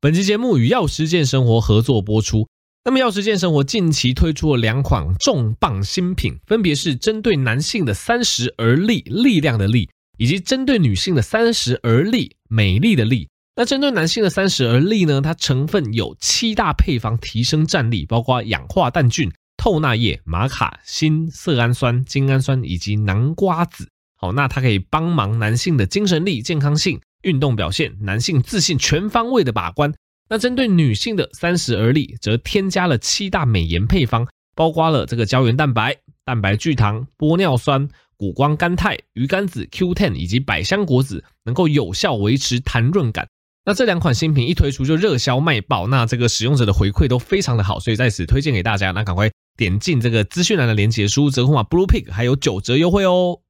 本期节目与药师健生活合作播出。那么，药师健生活近期推出了两款重磅新品，分别是针对男性的三十而立，力量的力，以及针对女性的三十而立，美丽的丽。那针对男性的三十而立呢，它成分有七大配方提升战力，包括氧化氮菌、透纳叶、玛卡、锌、色氨酸、精氨酸以及南瓜子。好，那它可以帮忙男性的精神力、健康性、运动表现、男性自信全方位的把关。那针对女性的三十而立，则添加了七大美颜配方，包括了这个胶原蛋白、蛋白聚糖、玻尿酸、谷胱甘肽、鱼肝子、Q10 以及百香果籽，能够有效维持弹润感。那这两款新品一推出就热销卖爆，那这个使用者的回馈都非常的好，所以在此推荐给大家。那赶快点进这个资讯栏的连结，输入折扣码 Bluepig，还有九折优惠哦。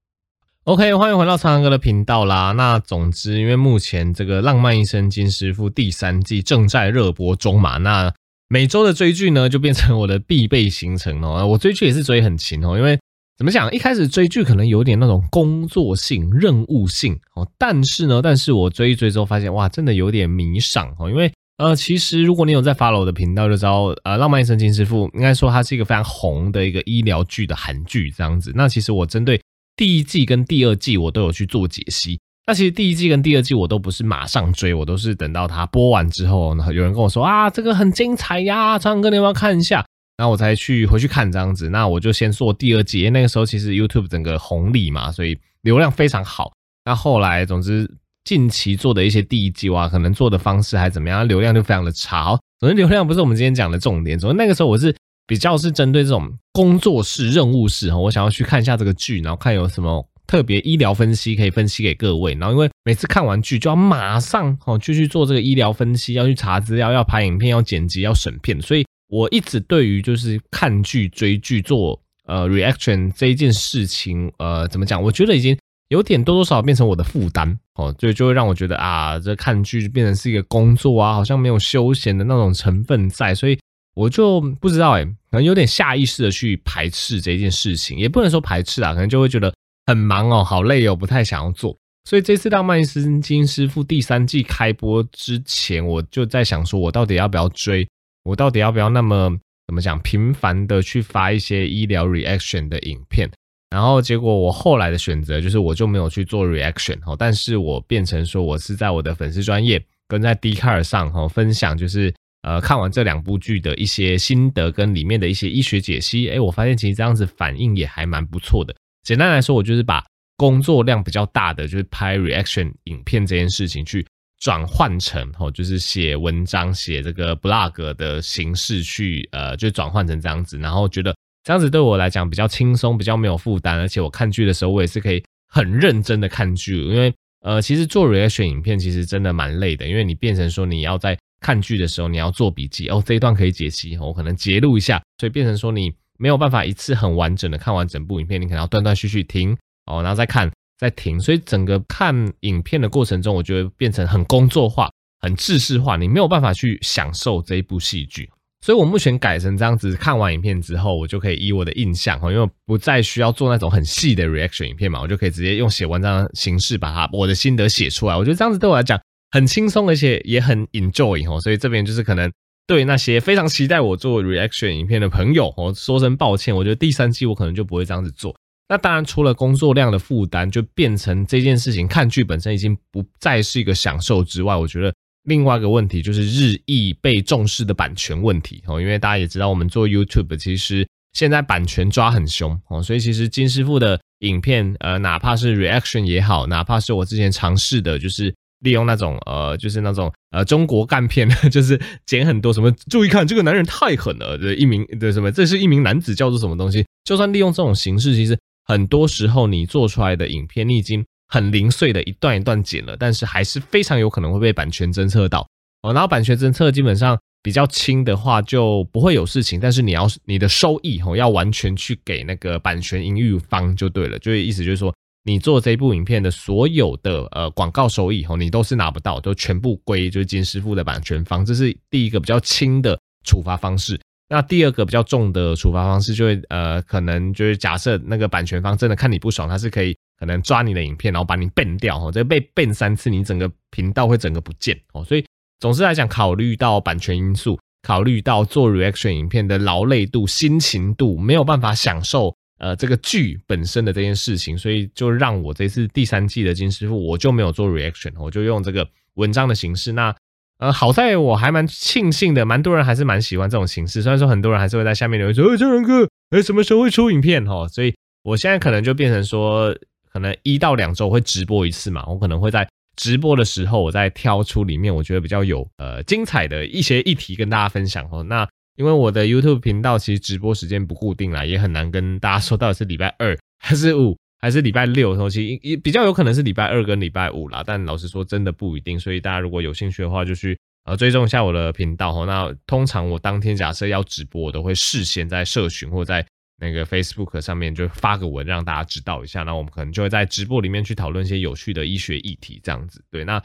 OK，欢迎回到苍蓝鸽的频道啦。那总之，因为目前这个《浪漫医生金师傅》第三季正在热播中嘛，那每周的追剧呢就变成我的必备行程哦。我追剧也是追很勤哦，因为怎么讲，一开始追剧可能有点那种工作性、任务性哦，但是呢，但是我追一追之后发现，哇，真的有点迷上哦。因为呃，其实如果你有在 follow 我的频道，就知道呃，《浪漫医生金师傅》应该说它是一个非常红的一个医疗剧的韩剧这样子。那其实我针对第一季跟第二季我都有去做解析，那其实第一季跟第二季我都不是马上追，我都是等到它播完之后，然后有人跟我说啊，这个很精彩呀，苍蓝鸽你要不要看一下？然后我才去回去看这样子。那我就先做第二季，因为那个时候其实 YouTube 整个红利嘛，所以流量非常好。那后来总之近期做的一些第一季哇，可能做的方式还怎么样，流量就非常的差。总之流量不是我们今天讲的重点，总之那个时候我是。比较是针对这种工作室任务室哈，我想要去看一下这个剧，然后看有什么特别医疗分析可以分析给各位。然后因为每次看完剧就要马上哦就去做这个医疗分析，要去查资料，要拍影片，要剪辑，要审片。所以我一直对于就是看剧、追剧、做呃 reaction 这一件事情，呃怎么讲？我觉得已经有点多多少少变成我的负担哦，就就会让我觉得啊，这看剧变成是一个工作啊，好像没有休闲的那种成分在，所以。我就不知道哎、可能有点下意识的去排斥这件事情，也不能说排斥啊，可能就会觉得很忙哦，好累哦，不太想要做。所以这次《浪漫医生金师傅》第三季开播之前，我就在想说，我到底要不要追？我到底要不要那么怎么讲频繁的去发一些医疗 reaction 的影片？然后结果我后来的选择就是，我就没有去做 reaction 哦，但是我变成说我是在我的粉丝专业跟在 d c a r 上哈分享，就是。呃，看完这两部剧的一些心得跟里面的一些医学解析，诶，我发现其实这样子反应也还蛮不错的。简单来说，我就是把工作量比较大的，就是拍 reaction 影片这件事情，去转换成哦，就是写文章、写这个 blog 的形式去，呃，就转换成这样子。然后觉得这样子对我来讲比较轻松，比较没有负担，而且我看剧的时候，我也是可以很认真的看剧。因为呃，其实做 reaction 影片其实真的蛮累的，因为你变成说你要在看剧的时候，你要做笔记哦。这一段可以解析，我可能截录一下，所以变成说你没有办法一次很完整的看完整部影片，你可能要断断续续停哦，然后再看再停。所以整个看影片的过程中，我觉得变成很工作化、很制式化，你没有办法去享受这一部戏剧。所以我目前改成这样子，看完影片之后，我就可以以我的印象哦，因为不再需要做那种很细的 reaction 影片嘛，我就可以直接用写文章的形式把它我的心得写出来。我觉得这样子对我来讲。很轻松，而且也很 enjoy 哦，所以这边就是可能对那些非常期待我做 reaction 影片的朋友哦，说声抱歉。我觉得第三季我可能就不会这样子做。那当然，除了工作量的负担，就变成这件事情看剧本身已经不再是一个享受之外，我觉得另外一个问题就是日益被重视的版权问题哦。因为大家也知道，我们做 YouTube 其实现在版权抓很凶哦，所以其实金师傅的影片，呃，哪怕是 reaction 也好，哪怕是我之前尝试的，就是。利用那种呃，就是那种呃 中国干片，就是剪很多什么，注意看这个男人太狠了的一名的什么，这是一名男子叫做什么东西？就算利用这种形式，其实很多时候你做出来的影片，你已经很零碎的一段一段剪了，但是还是非常有可能会被版权侦测到哦。然后版权侦测基本上比较轻的话就不会有事情，但是你要你的收益哦要完全去给那个版权营运方就对了，就意思就是说。你做这部影片的所有的呃广告收益，你都是拿不到，都全部归就是金师傅的版权方，这是第一个比较轻的处罚方式。那第二个比较重的处罚方式，就会呃可能就是假设那个版权方真的看你不爽，他是可以可能抓你的影片，然后把你 ban 掉，哦，这被 ban 三次，你整个频道会整个不见哦。所以总之来讲，考虑到版权因素，考虑到做 reaction 影片的劳累度、心情度，没有办法享受呃这个剧本身的这件事情，所以就让我这次第三季的金师傅，我就没有做 reaction，我就用这个文章的形式。那呃，好在我还蛮庆幸的，蛮多人还是蛮喜欢这种形式。虽然说很多人还是会在下面留言说：“哎，正然哥，哎，什么时候会出影片？”哈，所以我现在可能就变成说，可能一到两周会直播一次嘛。我可能会在直播的时候，我再挑出里面我觉得比较有呃精彩的一些议题跟大家分享。哦，那因为我的 YouTube 频道其实直播时间不固定啦，也很难跟大家说到底是礼拜二 还是五还是礼拜六。然后其实也比较有可能是礼拜二跟礼拜五啦，但老实说真的不一定。所以大家如果有兴趣的话，就去。呃，追踪一下我的频道哈。那通常我当天假设要直播，我都会事先在社群或在那个 Facebook 上面就发个文，让大家知道一下。那我们可能就会在直播里面去讨论一些有趣的医学议题，这样子。对，那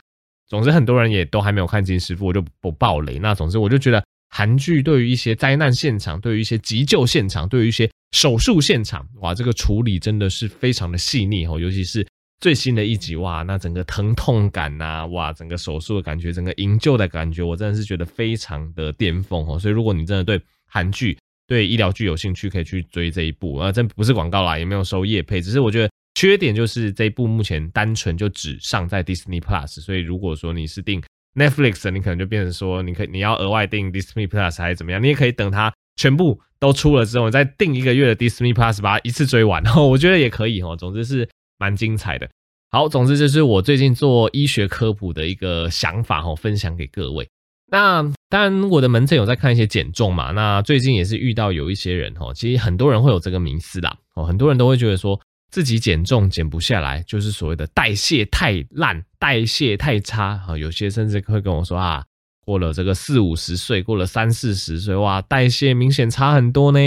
总之很多人也都还没有看金师傅，我就不爆雷。那总之我就觉得韩剧对于一些灾难现场，对于一些急救现场，对于一些手术现场，哇，这个处理真的是非常的细腻哦，尤其是。最新的一集哇，那整个疼痛感呐、哇，整个手术的感觉，整个营救的感觉，我真的是觉得非常的巅峰哦。所以如果你真的对韩剧、对医疗剧有兴趣，可以去追这一部啊，这不是广告啦，也没有收业配，只是我觉得缺点就是这一部目前单纯就只上在 Disney Plus，所以如果说你是订 Netflix，你可能就变成说，你可你要额外订 Disney Plus 还是怎么样，你也可以等它全部都出了之后，你再订一个月的 Disney Plus，把它一次追完，我觉得也可以哦。总之是。蛮精彩的，好，总之就是我最近做医学科普的一个想法哈，分享给各位。那当然，我的门诊有在看一些减重嘛，那最近也是遇到有一些人哈，其实很多人会有这个迷思啦，哦，很多人都会觉得说自己减重减不下来，就是所谓的代谢太烂、代谢太差啊。有些甚至会跟我说啊，过了这个四五十岁，过了三四十岁，哇，代谢明显差很多呢。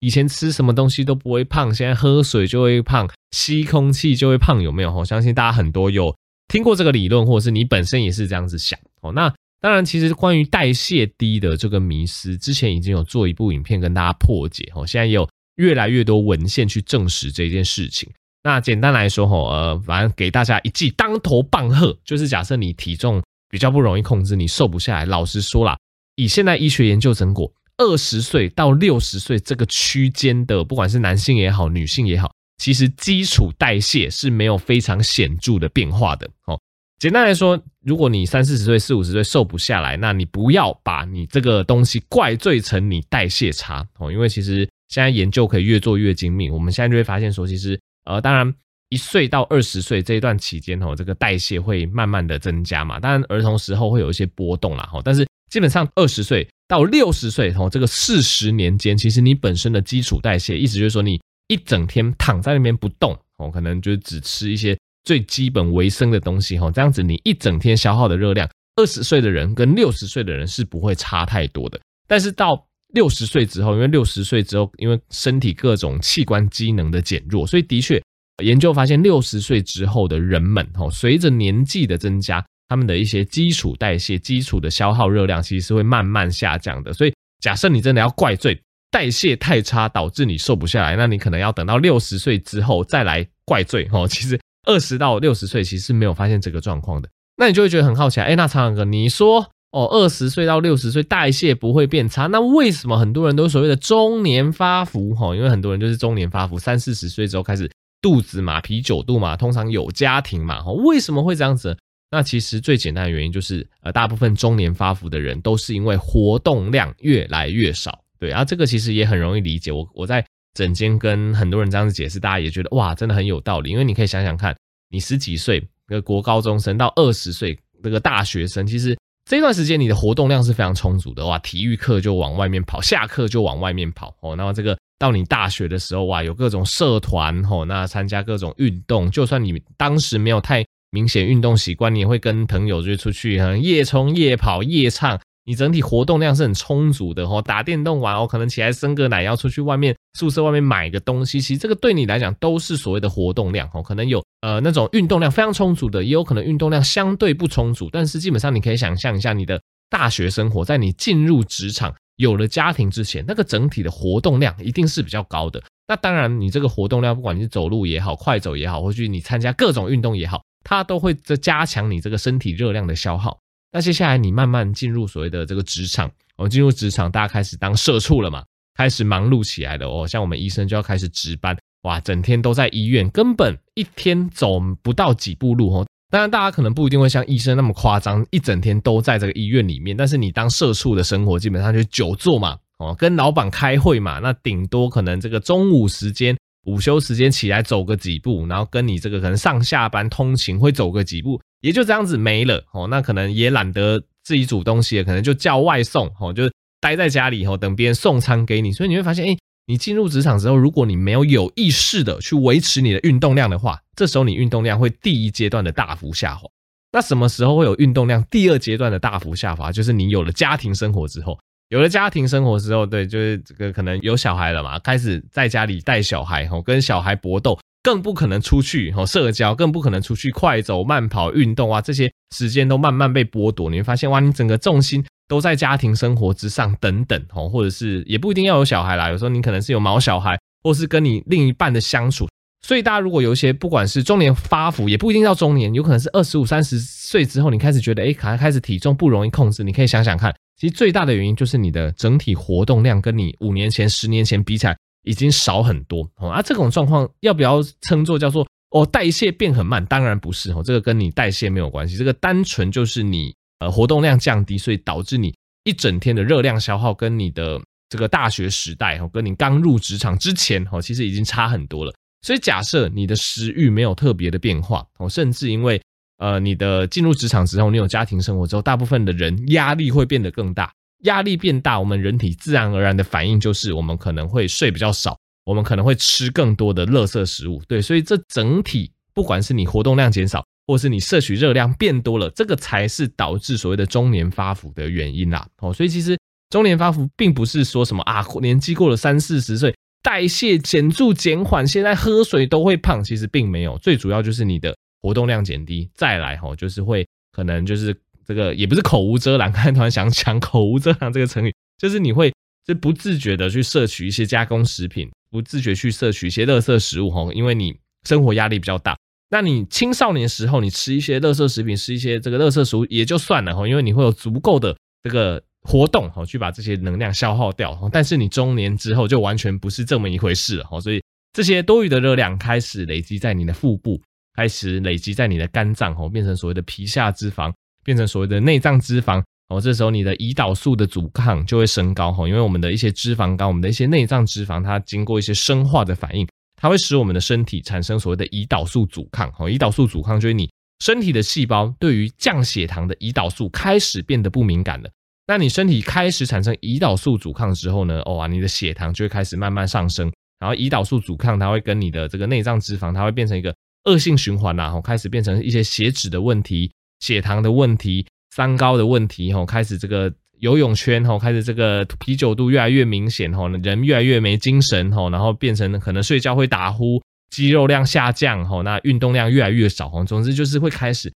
以前吃什么东西都不会胖，现在喝水就会胖，吸空气就会胖，有没有？我相信大家很多有听过这个理论，或者是你本身也是这样子想哦。那当然，其实关于代谢低的这个迷思，之前已经有做一部影片跟大家破解哦。现在也有越来越多文献去证实这件事情。那简单来说，吼，呃，反正给大家一记当头棒喝，就是假设你体重比较不容易控制，你瘦不下来，老实说啦，以现在医学研究成果。二十岁到六十岁这个区间的，不管是男性也好，女性也好，其实基础代谢是没有非常显著的变化的。哦，简单来说，如果你三四十岁、四五十岁瘦不下来，那你不要把你这个东西怪罪成你代谢差哦，因为其实现在研究可以越做越精密，我们现在就会发现说，其实呃，当然一岁到二十岁这一段期间哦，这个代谢会慢慢的增加嘛，当然儿童时候会有一些波动啦，哈，但是基本上二十岁。到六十岁哦，这个四十年间，其实你本身的基础代谢，意思就是说，你一整天躺在那边不动哦，可能就是只吃一些最基本维生的东西哦，这样子你一整天消耗的热量，二十岁的人跟六十岁的人是不会差太多的。但是到六十岁之后，因为六十岁之后，因为身体各种器官机能的减弱，所以的确研究发现，六十岁之后的人们哦，随着年纪的增加。他们的一些基础代谢、基础的消耗热量，其实是会慢慢下降的。所以，假设你真的要怪罪代谢太差导致你瘦不下来，那你可能要等到六十岁之后再来怪罪哦。其实二十到六十岁其实是没有发现这个状况的。那你就会觉得很好奇，哎，那苍蓝哥，你说哦，二十岁到六十岁代谢不会变差，那为什么很多人都所谓的中年发福？哈，因为很多人就是中年发福，三四十岁之后开始肚子嘛、啤酒肚嘛，通常有家庭嘛，哈，为什么会这样子？那其实最简单的原因就是，呃，大部分中年发福的人都是因为活动量越来越少，对啊，这个其实也很容易理解。我我在整间跟很多人这样子解释，大家也觉得哇，真的很有道理。因为你可以想想看，你十几岁那个国高中生到二十岁那个大学生，其实这段时间你的活动量是非常充足的哇，体育课就往外面跑，下课就往外面跑哦。那么这个到你大学的时候哇，有各种社团哦，那参加各种运动，就算你当时没有太明显运动习惯，你也会跟朋友就出去哈，夜冲、夜跑、夜唱，你整体活动量是很充足的哦。打电动完哦，可能起来生个奶，要出去外面宿舍外面买个东西，其实这个对你来讲都是所谓的活动量哦。可能有呃那种运动量非常充足的，也有可能运动量相对不充足。但是基本上你可以想象一下，你的大学生活在你进入职场、有了家庭之前，那个整体的活动量一定是比较高的。那当然，你这个活动量，不管你是走路也好、快走也好，或者你参加各种运动也好。它都会在加强你这个身体热量的消耗，那接下来你慢慢进入所谓的这个职场，哦，进入职场，大家开始当社畜了嘛，开始忙碌起来了哦。像我们医生就要开始值班，哇，整天都在医院，根本一天走不到几步路哦。当然，大家可能不一定会像医生那么夸张，一整天都在这个医院里面。但是你当社畜的生活，基本上就久坐嘛，哦，跟老板开会嘛，那顶多可能这个中午时间、午休时间起来走个几步，然后跟你这个可能上下班通勤会走个几步，也就这样子没了哦。那可能也懒得自己煮东西，可能就叫外送哦，就待在家里哦，等别人送餐给你。所以你会发现，哎。你进入职场之后，如果你没有有意识的去维持你的运动量的话，这时候你运动量会第一阶段的大幅下滑。那什么时候会有运动量第二阶段的大幅下滑？就是你有了家庭生活之后，有了家庭生活之后，对，就是这个可能有小孩了嘛，开始在家里带小孩，吼，跟小孩搏斗，更不可能出去吼社交，更不可能出去快走、慢跑、运动啊，这些时间都慢慢被剥夺。你会发现，哇，你整个重心。都在家庭生活之上等等哦，或者是也不一定要有小孩啦，有时候你可能是有毛小孩，或是跟你另一半的相处。所以大家如果有一些不管是中年发福，也不一定到中年，有可能是二十五、三十岁之后，你开始觉得诶，可能开始体重不容易控制，你可以想想看，其实最大的原因就是你的整体活动量跟你五年前、十年前比起来已经少很多哦。啊，这种状况要不要称作叫做哦代谢变很慢？当然不是哦，这个跟你代谢没有关系，这个单纯就是你。呃，活动量降低，所以导致你一整天的热量消耗跟你的这个大学时代哦，跟你刚入职场之前哦，其实已经差很多了。所以假设你的食欲没有特别的变化哦，甚至因为呃你的进入职场之后，你有家庭生活之后，大部分的人压力会变得更大，压力变大，我们人体自然而然的反应就是我们可能会睡比较少，我们可能会吃更多的垃圾食物。对，所以这整体不管是你活动量减少。或是你摄取热量变多了，这个才是导致所谓的中年发福的原因啦。哦，所以其实中年发福并不是说什么啊，年纪过了三四十岁，代谢减速减缓，现在喝水都会胖，其实并没有。最主要就是你的活动量减低，再来吼，就是会可能就是这个也不是口无遮拦，刚才突然想讲口无遮拦这个成语，就是你会就不自觉的去摄取一些加工食品，不自觉去摄取一些垃圾食物哈，因为你生活压力比较大。那你青少年时候，你吃一些垃圾食品，吃一些这个垃圾食物也就算了哈，因为你会有足够的这个活动哈，去把这些能量消耗掉。但是你中年之后就完全不是这么一回事了哈，所以这些多余的热量开始累积在你的腹部，开始累积在你的肝脏哈，变成所谓的皮下脂肪，变成所谓的内脏脂肪哦。这时候你的胰岛素的阻抗就会升高哈，因为我们的一些脂肪肝，我们的一些内脏脂肪，它经过一些生化的反应。它会使我们的身体产生所谓的胰岛素阻抗，哦，胰岛素阻抗就是你身体的细胞对于降血糖的胰岛素开始变得不敏感了。那你身体开始产生胰岛素阻抗之后呢，哦啊，你的血糖就会开始慢慢上升。然后胰岛素阻抗它会跟你的这个内脏脂肪，它会变成一个恶性循环，然后开始变成一些血脂的问题、血糖的问题、三高的问题，吼，开始这个。游泳圈吼，开始这个啤酒肚越来越明显吼，人越来越没精神吼，然后变成可能睡觉会打呼，肌肉量下降吼，那运动量越来越少吼，总之就是会开始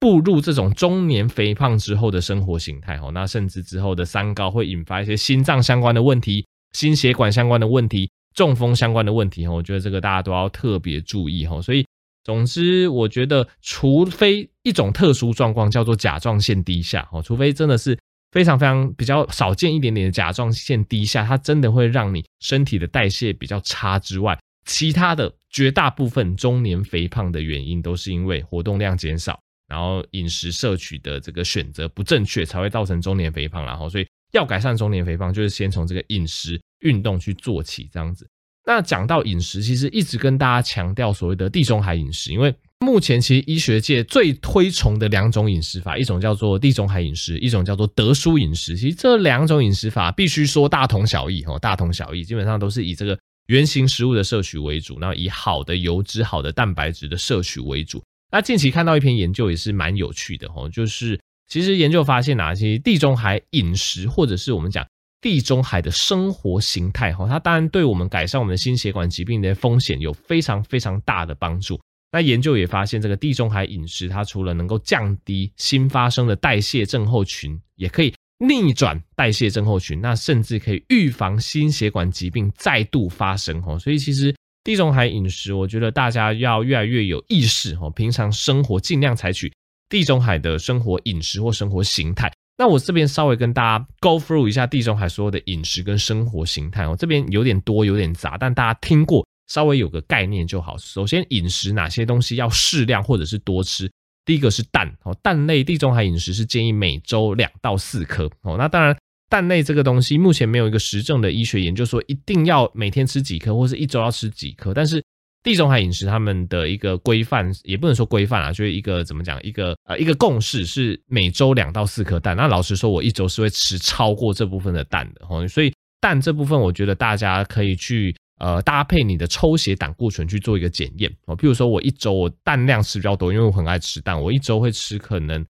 步入这种中年肥胖之后的生活形态吼，那甚至之后的三高会引发一些心脏相关的问题、心血管相关的问题、中风相关的问题吼，我觉得这个大家都要特别注意吼，所以总之我觉得，除非一种特殊状况叫做甲状腺低下哦，除非真的是。非常非常比较少见一点点的甲状腺低下，它真的会让你身体的代谢比较差之外，其他的绝大部分中年肥胖的原因都是因为活动量减少，然后饮食摄取的这个选择不正确，才会造成中年肥胖。然后，所以要改善中年肥胖，就是先从这个饮食、运动去做起，这样子。那讲到饮食，其实一直跟大家强调所谓的地中海饮食，因为目前其实医学界最推崇的两种饮食法，一种叫做地中海饮食，一种叫做德蔬饮食。其实这两种饮食法必须说大同小异，哦，大同小异，基本上都是以这个原型食物的摄取为主，然后以好的油脂、好的蛋白质的摄取为主。那近期看到一篇研究也是蛮有趣的，哦，就是其实研究发现啊，其实地中海饮食或者是我们讲。地中海的生活形态，哈，它当然对我们改善我们的心血管疾病的风险有非常非常大的帮助。那研究也发现，这个地中海饮食，它除了能够降低新发生的代谢症候群，也可以逆转代谢症候群，那甚至可以预防心血管疾病再度发生，哈。所以其实地中海饮食，我觉得大家要越来越有意识，哈，平常生活尽量采取。地中海的生活饮食或生活形态。那我这边稍微跟大家 go through 一下地中海所有的饮食跟生活形态哦，这边有点多有点杂，但大家听过稍微有个概念就好。首先，饮食哪些东西要适量或者是多吃？第一个是蛋哦，蛋类地中海饮食是建议每周两到四颗哦。那当然，蛋类这个东西目前没有一个实证的医学研究说一定要每天吃几颗，或是一周要吃几颗，但是。地中海饮食他们的一个规范，也不能说规范啊，就是一个怎么讲，一个呃一个共识是每周两到四颗蛋。那老实说，我一周是会吃超过这部分的蛋的哦。所以蛋这部分，我觉得大家可以去呃搭配你的抽血胆固醇去做一个检验哦。譬如说我一周我蛋量吃比较多，因为我很爱吃蛋，我一周会吃可能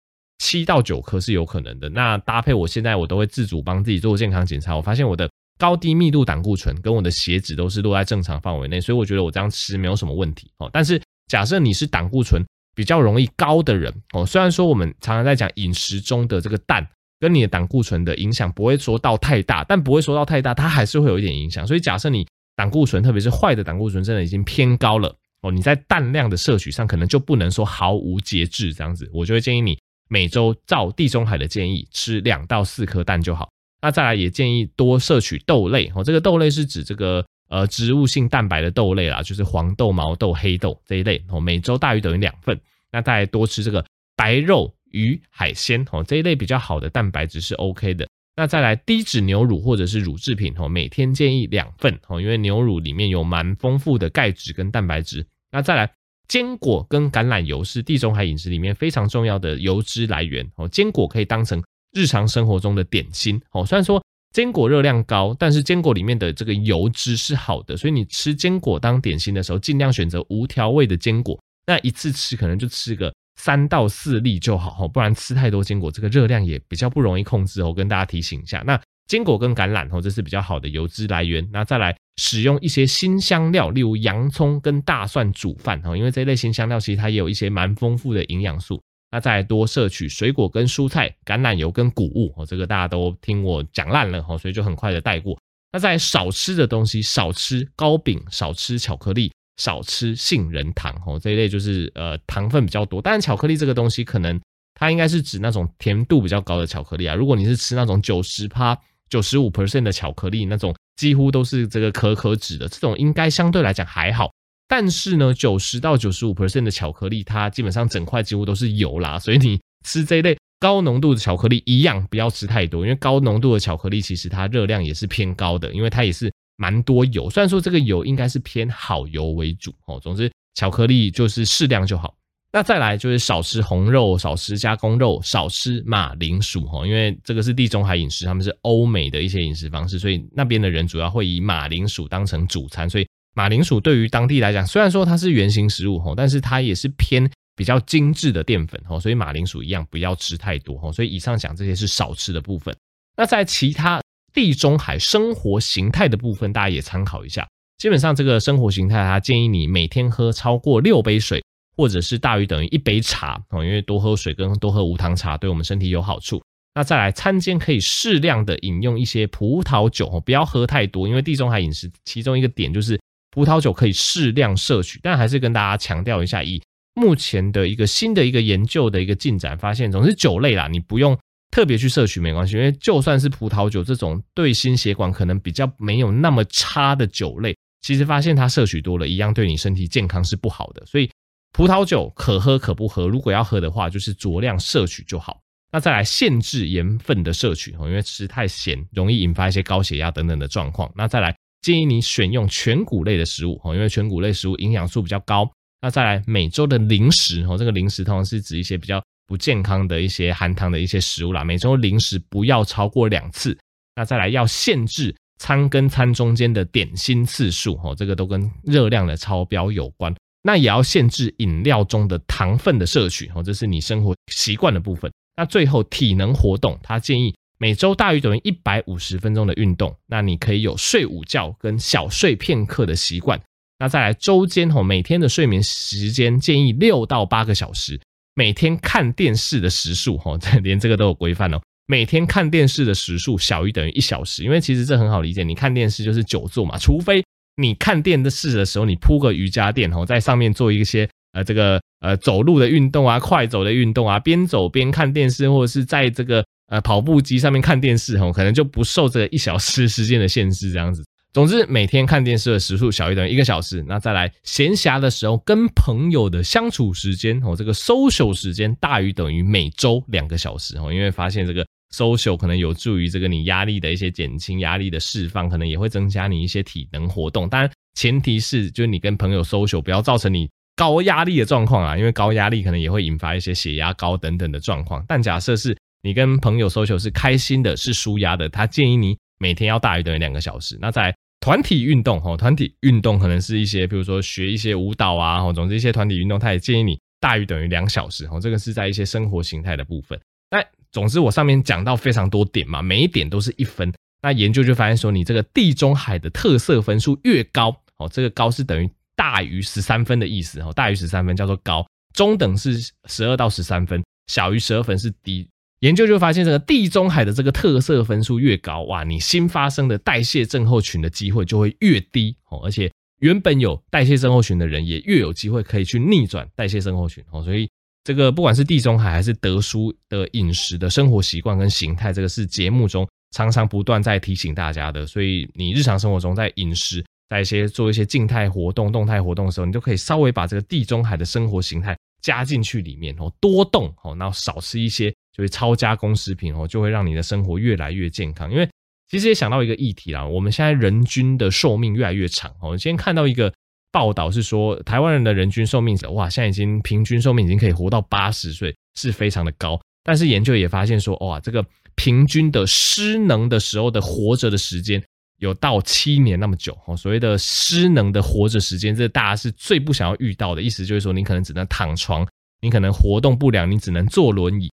七到九颗是有可能的。那搭配我现在我都会自主帮自己做健康检查，我发现我的。高低密度胆固醇跟我的血脂都是落在正常范围内，所以我觉得我这样吃没有什么问题哦。但是假设你是胆固醇比较容易高的人哦，虽然说我们常常在讲饮食中的这个蛋跟你的胆固醇的影响不会说到太大，但不会说到太大，它还是会有一点影响。所以假设你胆固醇，特别是坏的胆固醇，真的已经偏高了哦，你在蛋量的摄取上可能就不能说毫无节制这样子，我就会建议你每周照地中海的建议吃两到四颗蛋就好。那再来也建议多摄取豆类哦，这个豆类是指这个呃植物性蛋白的豆类啦，就是黄豆、毛豆、黑豆这一类哦，每周大于等于两份。那再来多吃这个白肉、鱼、海鲜哦，这一类比较好的蛋白质是 OK 的。那再来低脂牛乳或者是乳制品哦，每天建议两份哦，因为牛乳里面有蛮丰富的钙质跟蛋白质。那再来坚果跟橄榄油是地中海饮食里面非常重要的油脂来源哦，坚果可以当成。日常生活中的点心哦，虽然说坚果热量高，但是坚果里面的这个油脂是好的，所以你吃坚果当点心的时候，尽量选择无调味的坚果。那一次吃可能就吃个三到四粒就好哈，不然吃太多坚果，这个热量也比较不容易控制。我跟大家提醒一下，那坚果跟橄榄哦，这是比较好的油脂来源。那再来使用一些新香料，例如洋葱跟大蒜煮饭哦，因为这类型香料其实它也有一些蛮丰富的营养素。那再多摄取水果跟蔬菜、橄榄油跟谷物哦，这个大家都听我讲烂了哦，所以就很快的带过。那再少吃的东西，少吃糕饼，少吃巧克力，少吃杏仁糖哦，这一类就是呃糖分比较多。当然，巧克力这个东西可能它应该是指那种甜度比较高的巧克力啊。如果你是吃那种九十趴、九十五 percent 的巧克力，那种几乎都是这个可可脂的，这种应该相对来讲还好。但是呢，九十到九十五 percent 的巧克力，它基本上整块几乎都是油啦，所以你吃这一类高浓度的巧克力一样不要吃太多，因为高浓度的巧克力其实它热量也是偏高的，因为它也是蛮多油。虽然说这个油应该是偏好油为主哦，总之巧克力就是适量就好。那再来就是少吃红肉，少吃加工肉，少吃马铃薯哦，因为这个是地中海饮食，他们是欧美的一些饮食方式，所以那边的人主要会以马铃薯当成主餐，所以。马铃薯对于当地来讲，虽然说它是原型食物吼，但是它也是偏比较精致的淀粉吼，所以马铃薯一样不要吃太多吼。所以以上讲这些是少吃的部分。那在其他地中海生活形态的部分，大家也参考一下。基本上这个生活形态，它建议你每天喝超过六杯水，或者是大于等于一杯茶哦，因为多喝水跟多喝无糖茶对我们身体有好处。那再来餐间可以适量的饮用一些葡萄酒哦，不要喝太多，因为地中海饮食其中一个点就是。葡萄酒可以适量摄取，但还是跟大家强调一下，以目前的一个新的一个研究的一个进展，发现总是酒类啦，你不用特别去摄取没关系，因为就算是葡萄酒这种对心血管可能比较没有那么差的酒类，其实发现它摄取多了，一样对你身体健康是不好的。所以葡萄酒可喝可不喝，如果要喝的话，就是酌量摄取就好。那再来限制盐分的摄取，因为吃太咸容易引发一些高血压等等的状况。那再来。建议你选用全谷类的食物哦，因为全谷类食物营养素比较高。那再来每周的零食哦，这个零食通常是指一些比较不健康的一些含糖的一些食物啦。每周零食不要超过两次。那再来要限制餐跟餐中间的点心次数哦，这个都跟热量的超标有关。那也要限制饮料中的糖分的摄取哦，这是你生活习惯的部分。那最后体能活动，他建议。每周大于等于一百五十分钟的运动，那你可以有睡午觉跟小睡片刻的习惯。那再来周间吼，每天的睡眠时间建议六到八个小时。每天看电视的时数吼，这 连这个都有规范哦。每天看电视的时数小于等于一小时，因为其实这很好理解，你看电视就是久坐嘛，除非你看电视的时候你铺个瑜伽垫吼，在上面做一些呃这个呃走路的运动啊，快走的运动啊，边走边看电视，或者是在这个呃跑步机上面看电视哦，可能就不受这个一小时时间的限制这样子。总之，每天看电视的时数小于等于一个小时，那再来闲暇的时候跟朋友的相处时间哦，这个 social 时间大于等于每周两个小时哦，因为发现这个 social 可能有助于这个你压力的一些减轻、压力的释放，可能也会增加你一些体能活动。当然，前提是就是你跟朋友 social 不要造成你高压力的状况啊，因为高压力可能也会引发一些血压高等等的状况。但假设是你跟朋友 social 是开心的，是舒压的，他建议你每天要大于等于两个小时。那在团体运动哦，团体运动可能是一些，比如说学一些舞蹈啊，哦，总之一些团体运动，他也建议你大于等于两小时哦。这个是在一些生活形态的部分。那总之我上面讲到非常多点嘛，每一点都是一分。那研究就发现说，你这个地中海的特色分数越高哦，这个高是等于大于十三分的意思哦，大于十三分叫做高，中等是十二到十三分，小于十二分是低。研究就发现，这个地中海的这个特色分数越高，哇，你新发生的代谢症候群的机会就会越低哦。而且原本有代谢症候群的人，也越有机会可以去逆转代谢症候群哦。所以这个不管是地中海还是德叔的饮食的生活习惯跟形态，这个是节目中常常不断在提醒大家的。所以你日常生活中在饮食，在一些做一些静态活动、动态活动的时候，你就可以稍微把这个地中海的生活形态加进去里面哦，多动哦，然后少吃一些。所以超加工食品哦，就会让你的生活越来越健康。因为其实也想到一个议题啦，我们现在人均的寿命越来越长哦。今天看到一个报道是说，台湾人的人均寿命哇，现在已经平均寿命已经可以活到八十岁，是非常的高。但是研究也发现说，哇，这个平均的失能的时候的活着的时间有到七年那么久哦。所谓的失能的活着时间，这大家是最不想要遇到的。意思就是说，你可能只能躺床，你可能活动不良，你只能坐轮椅，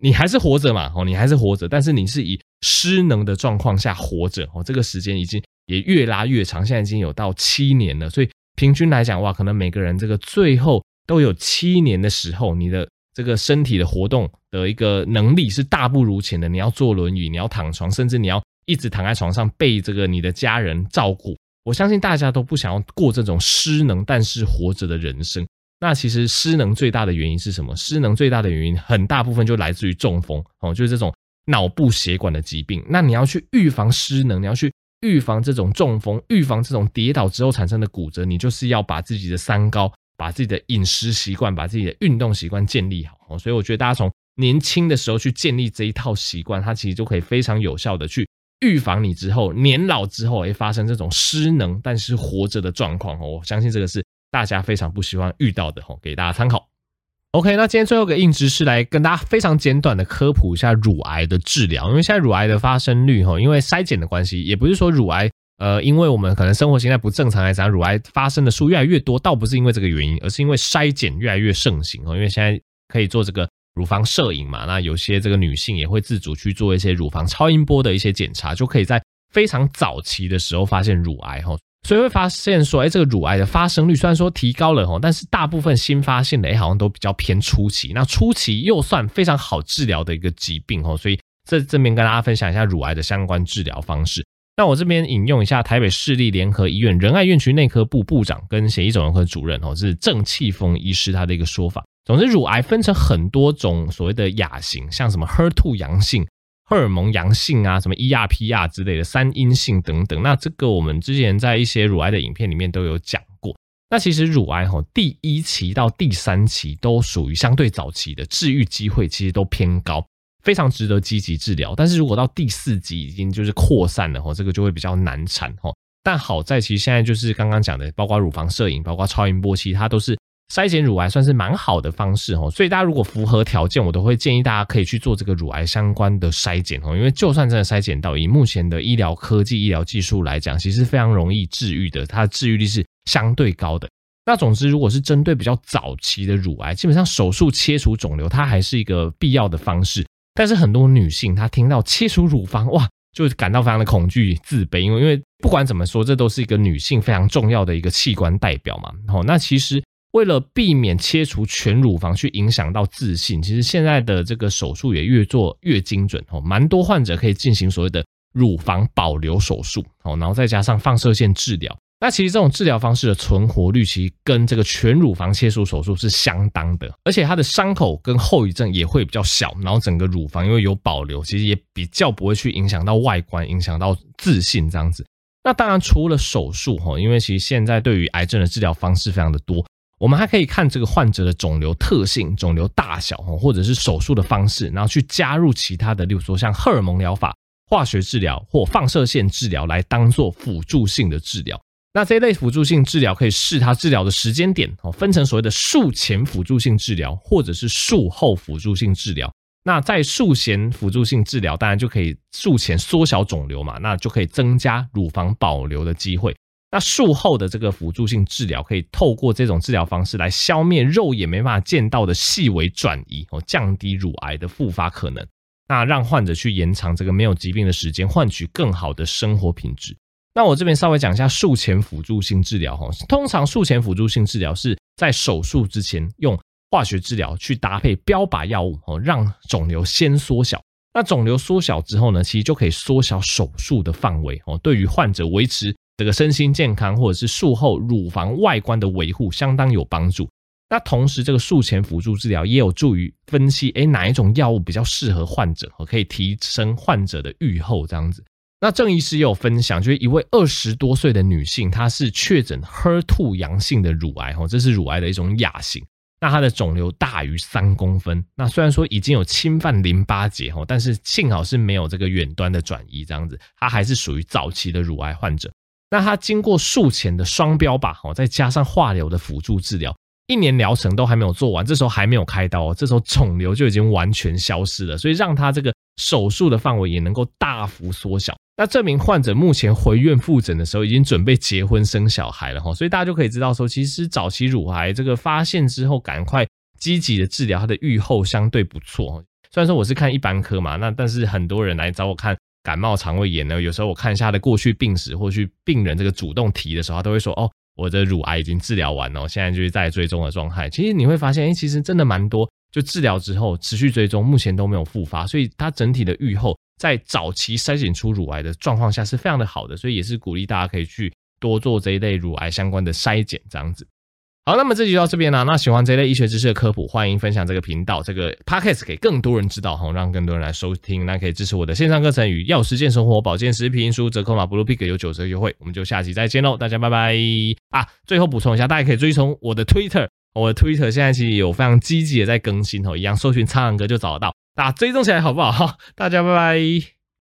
你还是活着嘛？哦，你还是活着，但是你是以失能的状况下活着哦。这个时间已经也越拉越长，现在已经有到七年了。所以平均来讲，哇，可能每个人这个最后都有七年的时候，你的这个身体的活动的一个能力是大不如前的。你要坐轮椅，你要躺床，甚至你要一直躺在床上被这个你的家人照顾。我相信大家都不想要过这种失能但是活着的人生。那其实失能最大的原因是什么？失能最大的原因很大部分就来自于中风哦，就是这种脑部血管的疾病。那你要去预防失能，你要去预防这种中风，预防这种跌倒之后产生的骨折，你就是要把自己的三高，把自己的饮食习惯，把自己的运动习惯建立好哦。所以我觉得大家从年轻的时候去建立这一套习惯，它其实就可以非常有效的去预防你之后年老之后会发生这种失能但是活着的状况哦。我相信这个是。大家非常不希望遇到的吼，给大家参考。OK，那今天最后一个硬知识来跟大家非常简短的科普一下乳癌的治疗，因为现在乳癌的发生率吼，因为筛检的关系，也不是说乳癌呃，因为我们可能生活形态不正常来讲，乳癌发生的数越来越多，倒不是因为这个原因，而是因为筛检越来越盛行哦。因为现在可以做这个乳房摄影嘛，那有些这个女性也会自主去做一些乳房超音波的一些检查，就可以在非常早期的时候发现乳癌吼。所以会发现说，哎，这个乳癌的发生率虽然说提高了吼，但是大部分新发现的，哎，好像都比较偏初期。那初期又算非常好治疗的一个疾病哦，所以这这边跟大家分享一下乳癌的相关治疗方式。那我这边引用一下台北市立联合医院仁爱院区内科部部长跟血液肿瘤科主任哦，这是郑气峰医师他的一个说法。总之，乳癌分成很多种所谓的亚型，像什么 HER2 阳性。荷尔蒙阳性啊，什么 ER/PR 之类的三阴性等等，那这个我们之前在一些乳癌的影片里面都有讲过。那其实乳癌吼，第一期到第三期都属于相对早期的，治愈机会其实都偏高，非常值得积极治疗。但是如果到第四级已经就是扩散了吼，这个就会比较难产吼。但好在其实现在就是刚刚讲的，包括乳房摄影，包括超音波，其实它都是。筛检乳癌算是蛮好的方式哦，所以大家如果符合条件，我都会建议大家可以去做这个乳癌相关的筛检哦。因为就算真的筛检到，以目前的医疗科技、医疗技术来讲，其实非常容易治愈的，它的治愈率是相对高的。那总之，如果是针对比较早期的乳癌，基本上手术切除肿瘤，它还是一个必要的方式。但是很多女性她听到切除乳房，哇，就感到非常的恐惧、自卑，因为因为不管怎么说，这都是一个女性非常重要的一个器官代表嘛。哦，那其实。为了避免切除全乳房去影响到自信，其实现在的这个手术也越做越精准哦，蛮多患者可以进行所谓的乳房保留手术哦，然后再加上放射线治疗，那其实这种治疗方式的存活率，其实跟这个全乳房切除手术是相当的，而且它的伤口跟后遗症也会比较小，然后整个乳房因为有保留，其实也比较不会去影响到外观，影响到自信这样子。那当然除了手术哈，因为其实现在对于癌症的治疗方式非常的多，我们还可以看这个患者的肿瘤特性、肿瘤大小，或者是手术的方式，然后去加入其他的，例如说像荷尔蒙疗法、化学治疗或放射线治疗来当做辅助性的治疗。那这一类辅助性治疗可以视它治疗的时间点哦，分成所谓的术前辅助性治疗或者是术后辅助性治疗。那在术前辅助性治疗，当然就可以术前缩小肿瘤嘛，那就可以增加乳房保留的机会。那术后的这个辅助性治疗，可以透过这种治疗方式来消灭肉眼没办法见到的细微转移哦，降低乳癌的复发可能。那让患者去延长这个没有疾病的时间，换取更好的生活品质。那我这边稍微讲一下术前辅助性治疗哈，通常术前辅助性治疗是在手术之前用化学治疗去搭配标靶药物哦，让肿瘤先缩小。那肿瘤缩小之后呢，其实就可以缩小手术的范围哦，对于患者维持这个身心健康或者是术后乳房外观的维护相当有帮助。那同时，这个术前辅助治疗也有助于分析，诶，哪一种药物比较适合患者，可以提升患者的预后这样子。那郑医师也有分享，就是一位二十多岁的女性，她是确诊 HER2 阳性的乳癌，哦这是乳癌的一种亚型。那她的肿瘤大于三公分，那虽然说已经有侵犯淋巴结，哦但是幸好是没有这个远端的转移，这样子，她还是属于早期的乳癌患者。那他经过术前的双标靶，再加上化疗的辅助治疗，一年疗程都还没有做完，这时候还没有开刀，这时候肿瘤就已经完全消失了，所以让他这个手术的范围也能够大幅缩小。那这名患者目前回院复诊的时候，已经准备结婚生小孩了哈，所以大家就可以知道说，其实早期乳癌这个发现之后，赶快积极的治疗，它的预后相对不错。虽然说我是看一般科嘛，那但是很多人来找我看感冒、肠胃炎呢，有时候我看一下他的过去病史，或去病人这个主动提的时候，他都会说哦，我的乳癌已经治疗完了，现在就是在追踪的状态。其实你会发现，哎，其实真的蛮多，就治疗之后持续追踪，目前都没有复发，所以它整体的预后。在早期筛检出乳癌的状况下是非常的好的，所以也是鼓励大家可以去多做这一类乳癌相关的筛检，这样子。好，那么这集就到这边了。那喜欢这类医学知识的科普，欢迎分享这个频道，这个 podcast 给更多人知道哈，让更多人来收听。那可以支持我的线上课程与药食健生活保健食品书折扣码 bluepig 有九折优惠。我们就下期再见喽，大家拜拜啊！最后补充一下，大家可以追踪我的 Twitter，我的 Twitter 现在其实有非常积极的在更新哦，一样搜寻苍蓝鸽就找得到。大家追踪起来好不好？好，大家拜拜。